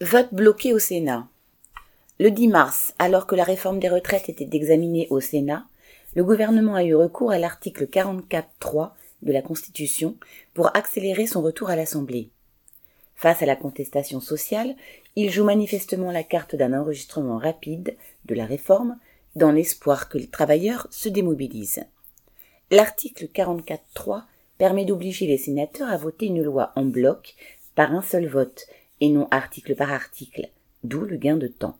Vote bloqué au Sénat. Le 10 mars, alors que la réforme des retraites était examinée au Sénat, le gouvernement a eu recours à l'article 44.3 de la Constitution pour accélérer son retour à l'Assemblée. Face à la contestation sociale, il joue manifestement la carte d'un enregistrement rapide de la réforme dans l'espoir que les travailleurs se démobilisent. L'article 44.3 permet d'obliger les sénateurs à voter une loi en bloc par un seul vote et non article par article, d'où le gain de temps.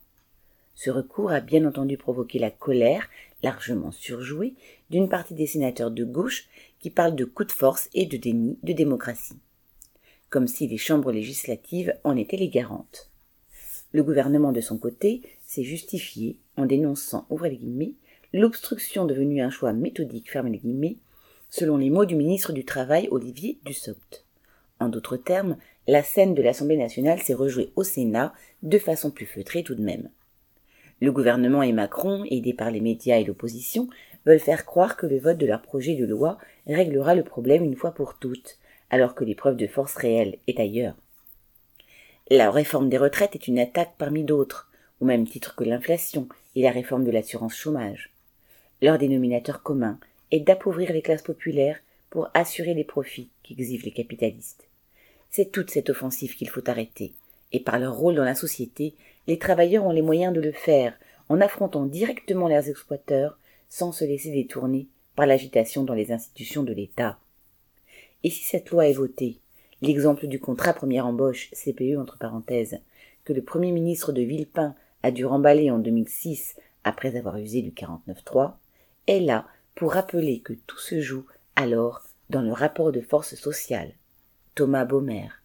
Ce recours a bien entendu provoqué la colère, largement surjouée, d'une partie des sénateurs de gauche qui parlent de coup de force et de déni de démocratie. Comme si les chambres législatives en étaient les garantes. Le gouvernement, de son côté, s'est justifié en dénonçant, ouvrez les guillemets, l'obstruction devenue un choix méthodique, ferme les guillemets, selon les mots du ministre du Travail Olivier Dussopt. En d'autres termes, la scène de l'Assemblée nationale s'est rejouée au Sénat de façon plus feutrée tout de même. Le gouvernement et Macron, aidés par les médias et l'opposition, veulent faire croire que le vote de leur projet de loi réglera le problème une fois pour toutes, alors que l'épreuve de force réelle est ailleurs. La réforme des retraites est une attaque parmi d'autres, au même titre que l'inflation et la réforme de l'assurance chômage. Leur dénominateur commun est d'appauvrir les classes populaires pour assurer les profits qu'exigent les capitalistes. C'est toute cette offensive qu'il faut arrêter, et par leur rôle dans la société, les travailleurs ont les moyens de le faire en affrontant directement leurs exploiteurs sans se laisser détourner par l'agitation dans les institutions de l'État. Et si cette loi est votée, l'exemple du contrat première embauche, CPE entre parenthèses, que le premier ministre de Villepin a dû remballer en 2006 après avoir usé du 49.3, est là pour rappeler que tout se joue alors dans le rapport de force sociale. Thomas Baumer.